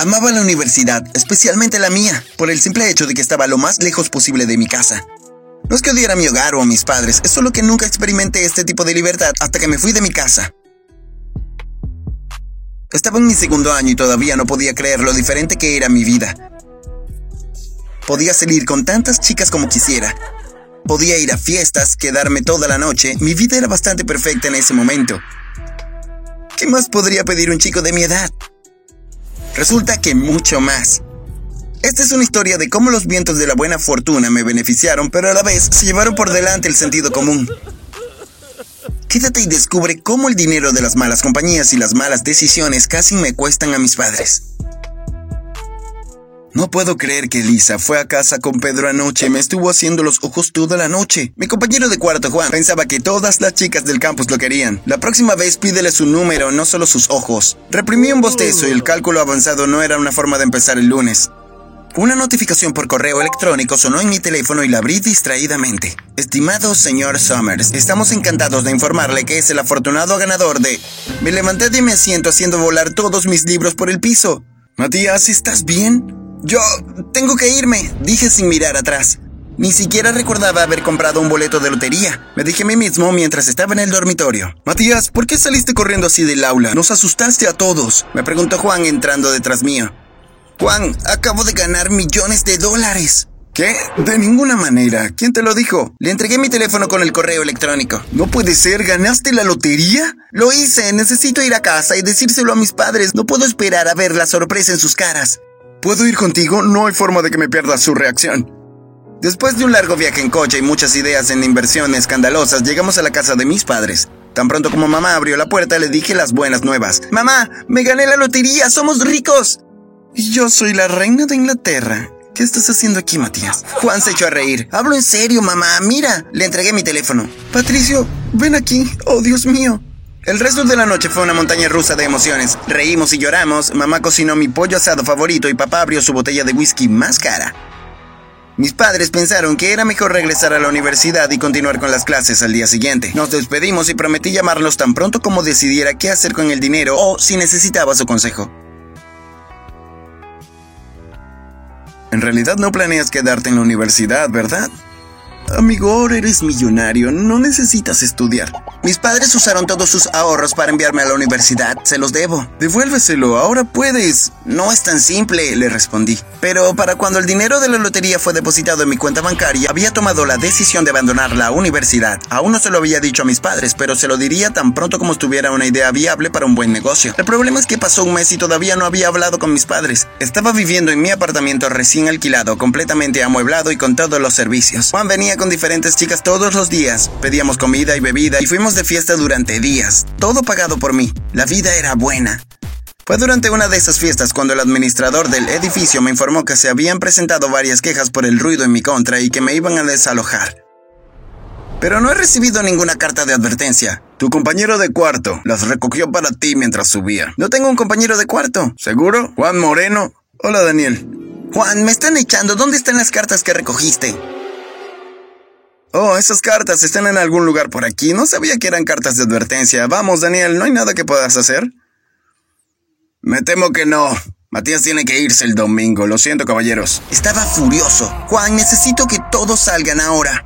Amaba la universidad, especialmente la mía, por el simple hecho de que estaba lo más lejos posible de mi casa. No es que odiara mi hogar o a mis padres, es solo que nunca experimenté este tipo de libertad hasta que me fui de mi casa. Estaba en mi segundo año y todavía no podía creer lo diferente que era mi vida. Podía salir con tantas chicas como quisiera. Podía ir a fiestas, quedarme toda la noche. Mi vida era bastante perfecta en ese momento. ¿Qué más podría pedir un chico de mi edad? Resulta que mucho más. Esta es una historia de cómo los vientos de la buena fortuna me beneficiaron, pero a la vez se llevaron por delante el sentido común. Quédate y descubre cómo el dinero de las malas compañías y las malas decisiones casi me cuestan a mis padres. No puedo creer que Lisa fue a casa con Pedro anoche y me estuvo haciendo los ojos toda la noche. Mi compañero de cuarto, Juan, pensaba que todas las chicas del campus lo querían. La próxima vez pídele su número, no solo sus ojos. Reprimí un bostezo y el cálculo avanzado no era una forma de empezar el lunes. Una notificación por correo electrónico sonó en mi teléfono y la abrí distraídamente. Estimado señor Summers, estamos encantados de informarle que es el afortunado ganador de... Me levanté de mi asiento haciendo volar todos mis libros por el piso. Matías, ¿estás bien? Yo tengo que irme, dije sin mirar atrás. Ni siquiera recordaba haber comprado un boleto de lotería. Me dije a mí mismo mientras estaba en el dormitorio. Matías, ¿por qué saliste corriendo así del aula? Nos asustaste a todos. Me preguntó Juan entrando detrás mío. Juan, acabo de ganar millones de dólares. ¿Qué? De ninguna manera. ¿Quién te lo dijo? Le entregué mi teléfono con el correo electrónico. No puede ser, ¿ganaste la lotería? Lo hice, necesito ir a casa y decírselo a mis padres. No puedo esperar a ver la sorpresa en sus caras. ¿Puedo ir contigo? No hay forma de que me pierda su reacción. Después de un largo viaje en coche y muchas ideas en inversiones escandalosas, llegamos a la casa de mis padres. Tan pronto como mamá abrió la puerta, le dije las buenas nuevas. Mamá, me gané la lotería, somos ricos. Y yo soy la reina de Inglaterra. ¿Qué estás haciendo aquí, Matías? Juan se echó a reír. Hablo en serio, mamá. Mira, le entregué mi teléfono. Patricio, ven aquí. Oh, Dios mío. El resto de la noche fue una montaña rusa de emociones. Reímos y lloramos, mamá cocinó mi pollo asado favorito y papá abrió su botella de whisky más cara. Mis padres pensaron que era mejor regresar a la universidad y continuar con las clases al día siguiente. Nos despedimos y prometí llamarlos tan pronto como decidiera qué hacer con el dinero o si necesitaba su consejo. En realidad no planeas quedarte en la universidad, ¿verdad? Amigo, eres millonario, no necesitas estudiar. Mis padres usaron todos sus ahorros para enviarme a la universidad, se los debo. Devuélveselo, ahora puedes. No es tan simple, le respondí. Pero para cuando el dinero de la lotería fue depositado en mi cuenta bancaria, había tomado la decisión de abandonar la universidad. Aún no se lo había dicho a mis padres, pero se lo diría tan pronto como estuviera una idea viable para un buen negocio. El problema es que pasó un mes y todavía no había hablado con mis padres. Estaba viviendo en mi apartamento recién alquilado, completamente amueblado y con todos los servicios. Juan venía con diferentes chicas todos los días. Pedíamos comida y bebida y fuimos de fiesta durante días. Todo pagado por mí. La vida era buena. Fue durante una de esas fiestas cuando el administrador del edificio me informó que se habían presentado varias quejas por el ruido en mi contra y que me iban a desalojar. Pero no he recibido ninguna carta de advertencia. Tu compañero de cuarto las recogió para ti mientras subía. No tengo un compañero de cuarto. ¿Seguro? Juan Moreno. Hola, Daniel. Juan, me están echando. ¿Dónde están las cartas que recogiste? Oh, esas cartas están en algún lugar por aquí. No sabía que eran cartas de advertencia. Vamos, Daniel, ¿no hay nada que puedas hacer? Me temo que no. Matías tiene que irse el domingo, lo siento caballeros. Estaba furioso. Juan, necesito que todos salgan ahora.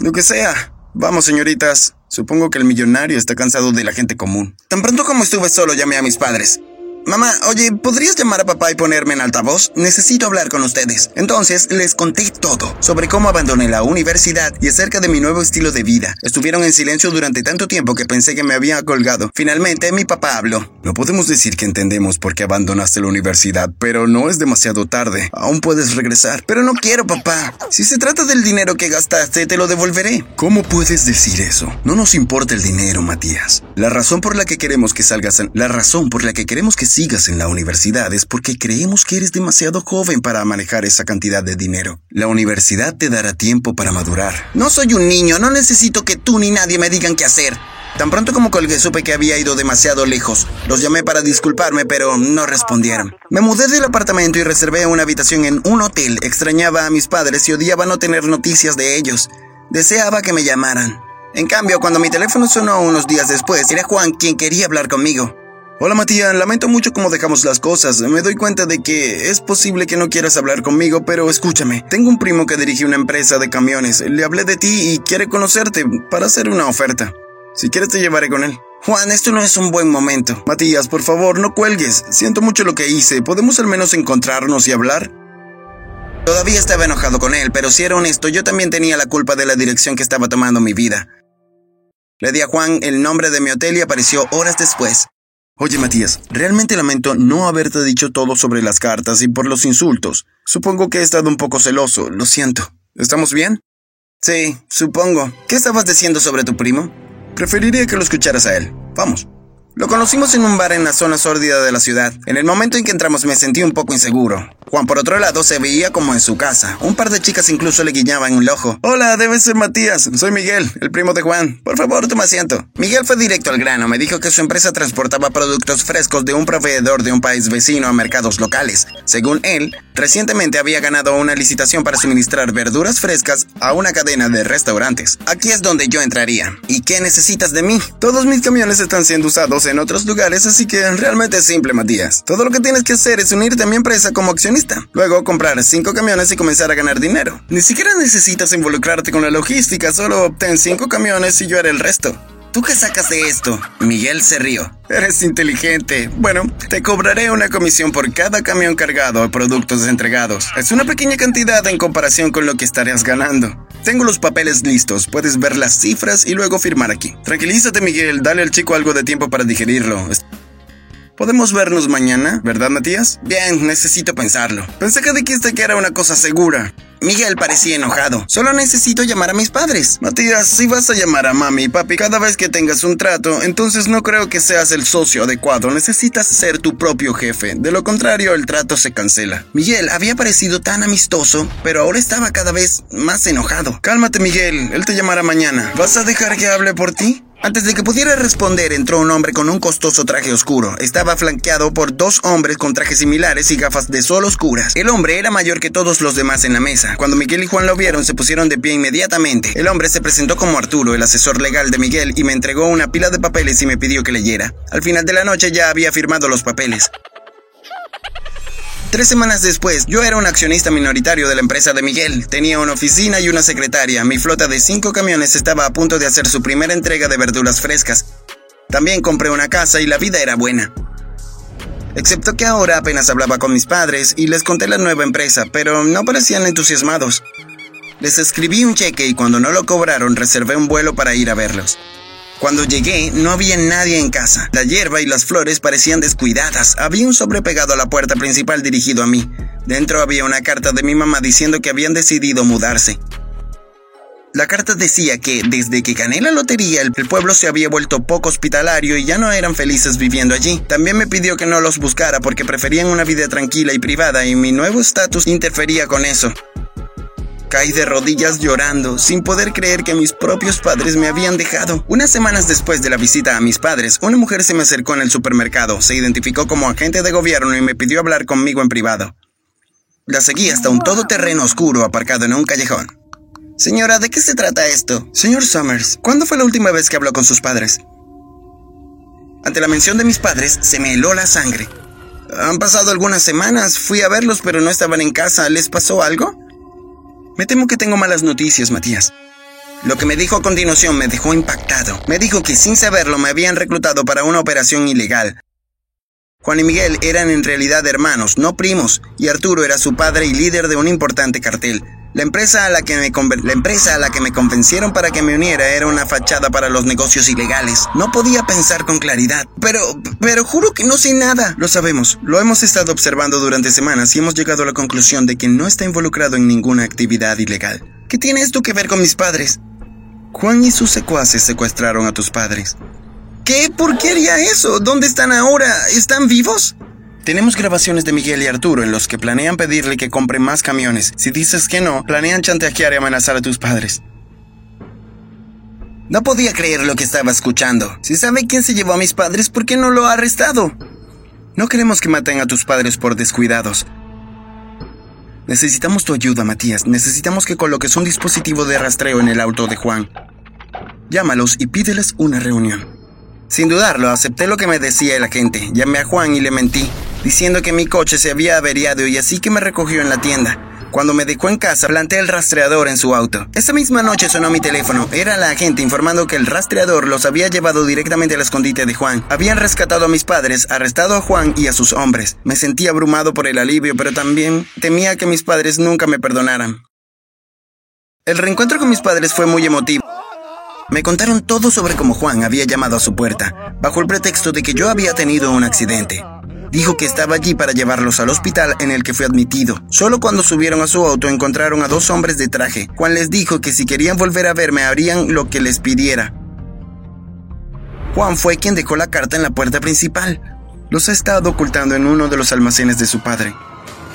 Lo que sea. Vamos, señoritas. Supongo que el millonario está cansado de la gente común. Tan pronto como estuve solo llamé a mis padres. Mamá, oye, ¿podrías llamar a papá y ponerme en altavoz? Necesito hablar con ustedes. Entonces les conté todo sobre cómo abandoné la universidad y acerca de mi nuevo estilo de vida. Estuvieron en silencio durante tanto tiempo que pensé que me había colgado. Finalmente mi papá habló. No podemos decir que entendemos por qué abandonaste la universidad, pero no es demasiado tarde. Aún puedes regresar. Pero no quiero, papá. Si se trata del dinero que gastaste, te lo devolveré. ¿Cómo puedes decir eso? No nos importa el dinero, Matías. La razón por la que queremos que salgas, la razón por la que queremos que sigas en la universidad es porque creemos que eres demasiado joven para manejar esa cantidad de dinero. La universidad te dará tiempo para madurar. No soy un niño, no necesito que tú ni nadie me digan qué hacer. Tan pronto como colgué supe que había ido demasiado lejos. Los llamé para disculparme, pero no respondieron. Me mudé del apartamento y reservé una habitación en un hotel. Extrañaba a mis padres y odiaba no tener noticias de ellos. Deseaba que me llamaran. En cambio, cuando mi teléfono sonó unos días después, era Juan quien quería hablar conmigo. Hola Matías, lamento mucho cómo dejamos las cosas. Me doy cuenta de que es posible que no quieras hablar conmigo, pero escúchame. Tengo un primo que dirige una empresa de camiones. Le hablé de ti y quiere conocerte para hacer una oferta. Si quieres te llevaré con él. Juan, esto no es un buen momento. Matías, por favor, no cuelgues. Siento mucho lo que hice. ¿Podemos al menos encontrarnos y hablar? Todavía estaba enojado con él, pero si era honesto, yo también tenía la culpa de la dirección que estaba tomando mi vida. Le di a Juan el nombre de mi hotel y apareció horas después. Oye, Matías, realmente lamento no haberte dicho todo sobre las cartas y por los insultos. Supongo que he estado un poco celoso, lo siento. ¿Estamos bien? Sí, supongo. ¿Qué estabas diciendo sobre tu primo? Preferiría que lo escucharas a él. Vamos. Lo conocimos en un bar en la zona sórdida de la ciudad. En el momento en que entramos me sentí un poco inseguro. Juan, por otro lado, se veía como en su casa. Un par de chicas incluso le guiñaban un ojo. Hola, debe ser Matías. Soy Miguel, el primo de Juan. Por favor, toma asiento. Miguel fue directo al grano. Me dijo que su empresa transportaba productos frescos de un proveedor de un país vecino a mercados locales. Según él, recientemente había ganado una licitación para suministrar verduras frescas a una cadena de restaurantes. Aquí es donde yo entraría. ¿Y qué necesitas de mí? Todos mis camiones están siendo usados otros lugares, así que realmente es simple, Matías. Todo lo que tienes que hacer es unirte a mi empresa como accionista Luego comprar cinco camiones y comenzar a ganar dinero. Ni siquiera necesitas involucrarte con la logística, solo obtén cinco camiones y yo haré el resto. ¿Tú qué sacas de esto? Miguel se rió. Eres inteligente. Bueno, te cobraré una comisión por cada camión cargado o productos entregados. Es una pequeña cantidad en comparación con lo que estarías ganando. Tengo los papeles listos, puedes ver las cifras y luego firmar aquí. Tranquilízate Miguel, dale al chico algo de tiempo para digerirlo. Podemos vernos mañana, ¿verdad, Matías? Bien, necesito pensarlo. Pensé que dijiste que era una cosa segura. Miguel parecía enojado. Solo necesito llamar a mis padres. Matías, si vas a llamar a mami y papi cada vez que tengas un trato, entonces no creo que seas el socio adecuado. Necesitas ser tu propio jefe. De lo contrario, el trato se cancela. Miguel había parecido tan amistoso, pero ahora estaba cada vez más enojado. Cálmate, Miguel. Él te llamará mañana. ¿Vas a dejar que hable por ti? Antes de que pudiera responder, entró un hombre con un costoso traje oscuro. Estaba flanqueado por dos hombres con trajes similares y gafas de sol oscuras. El hombre era mayor que todos los demás en la mesa. Cuando Miguel y Juan lo vieron, se pusieron de pie inmediatamente. El hombre se presentó como Arturo, el asesor legal de Miguel, y me entregó una pila de papeles y me pidió que leyera. Al final de la noche ya había firmado los papeles. Tres semanas después, yo era un accionista minoritario de la empresa de Miguel. Tenía una oficina y una secretaria. Mi flota de cinco camiones estaba a punto de hacer su primera entrega de verduras frescas. También compré una casa y la vida era buena. Excepto que ahora apenas hablaba con mis padres y les conté la nueva empresa, pero no parecían entusiasmados. Les escribí un cheque y cuando no lo cobraron reservé un vuelo para ir a verlos. Cuando llegué, no había nadie en casa. La hierba y las flores parecían descuidadas. Había un sobre pegado a la puerta principal dirigido a mí. Dentro había una carta de mi mamá diciendo que habían decidido mudarse. La carta decía que desde que gané la lotería el pueblo se había vuelto poco hospitalario y ya no eran felices viviendo allí. También me pidió que no los buscara porque preferían una vida tranquila y privada y mi nuevo estatus interfería con eso. Caí de rodillas llorando, sin poder creer que mis propios padres me habían dejado. Unas semanas después de la visita a mis padres, una mujer se me acercó en el supermercado, se identificó como agente de gobierno y me pidió hablar conmigo en privado. La seguí hasta un todoterreno oscuro aparcado en un callejón. Señora, ¿de qué se trata esto? Señor Summers, ¿cuándo fue la última vez que habló con sus padres? Ante la mención de mis padres, se me heló la sangre. Han pasado algunas semanas, fui a verlos pero no estaban en casa. ¿Les pasó algo? Me temo que tengo malas noticias, Matías. Lo que me dijo a continuación me dejó impactado. Me dijo que sin saberlo me habían reclutado para una operación ilegal. Juan y Miguel eran en realidad hermanos, no primos, y Arturo era su padre y líder de un importante cartel. La empresa, a la, que me la empresa a la que me convencieron para que me uniera era una fachada para los negocios ilegales. No podía pensar con claridad. Pero, pero juro que no sé nada. Lo sabemos. Lo hemos estado observando durante semanas y hemos llegado a la conclusión de que no está involucrado en ninguna actividad ilegal. ¿Qué tiene esto que ver con mis padres? Juan y sus secuaces secuestraron a tus padres. ¿Qué? ¿Por qué haría eso? ¿Dónde están ahora? ¿Están vivos? Tenemos grabaciones de Miguel y Arturo en los que planean pedirle que compre más camiones. Si dices que no, planean chantajear y amenazar a tus padres. No podía creer lo que estaba escuchando. Si sabe quién se llevó a mis padres, ¿por qué no lo ha arrestado? No queremos que maten a tus padres por descuidados. Necesitamos tu ayuda, Matías. Necesitamos que coloques un dispositivo de rastreo en el auto de Juan. Llámalos y pídeles una reunión. Sin dudarlo, acepté lo que me decía el agente. Llamé a Juan y le mentí, diciendo que mi coche se había averiado y así que me recogió en la tienda. Cuando me dejó en casa, planté el rastreador en su auto. Esa misma noche sonó mi teléfono. Era la agente informando que el rastreador los había llevado directamente al escondite de Juan. Habían rescatado a mis padres, arrestado a Juan y a sus hombres. Me sentí abrumado por el alivio, pero también temía que mis padres nunca me perdonaran. El reencuentro con mis padres fue muy emotivo. Me contaron todo sobre cómo Juan había llamado a su puerta, bajo el pretexto de que yo había tenido un accidente. Dijo que estaba allí para llevarlos al hospital en el que fue admitido. Solo cuando subieron a su auto encontraron a dos hombres de traje. Juan les dijo que si querían volver a verme harían lo que les pidiera. Juan fue quien dejó la carta en la puerta principal. Los ha estado ocultando en uno de los almacenes de su padre.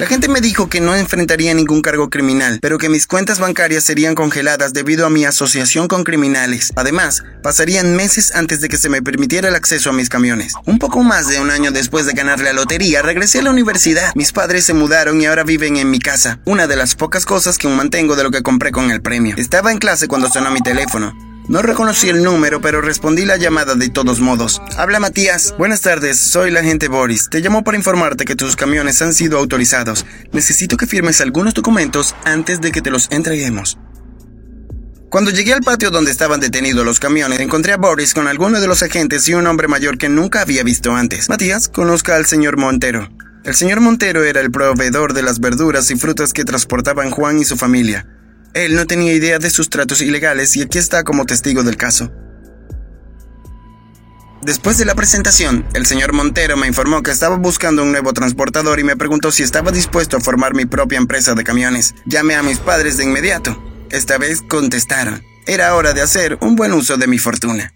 La gente me dijo que no enfrentaría ningún cargo criminal, pero que mis cuentas bancarias serían congeladas debido a mi asociación con criminales. Además, pasarían meses antes de que se me permitiera el acceso a mis camiones. Un poco más de un año después de ganar la lotería, regresé a la universidad. Mis padres se mudaron y ahora viven en mi casa. Una de las pocas cosas que aún mantengo de lo que compré con el premio. Estaba en clase cuando sonó mi teléfono. No reconocí el número, pero respondí la llamada de todos modos. Habla Matías. Buenas tardes, soy la agente Boris. Te llamo para informarte que tus camiones han sido autorizados. Necesito que firmes algunos documentos antes de que te los entreguemos. Cuando llegué al patio donde estaban detenidos los camiones, encontré a Boris con algunos de los agentes y un hombre mayor que nunca había visto antes. Matías, conozca al señor Montero. El señor Montero era el proveedor de las verduras y frutas que transportaban Juan y su familia. Él no tenía idea de sus tratos ilegales y aquí está como testigo del caso. Después de la presentación, el señor Montero me informó que estaba buscando un nuevo transportador y me preguntó si estaba dispuesto a formar mi propia empresa de camiones. Llamé a mis padres de inmediato. Esta vez contestaron. Era hora de hacer un buen uso de mi fortuna.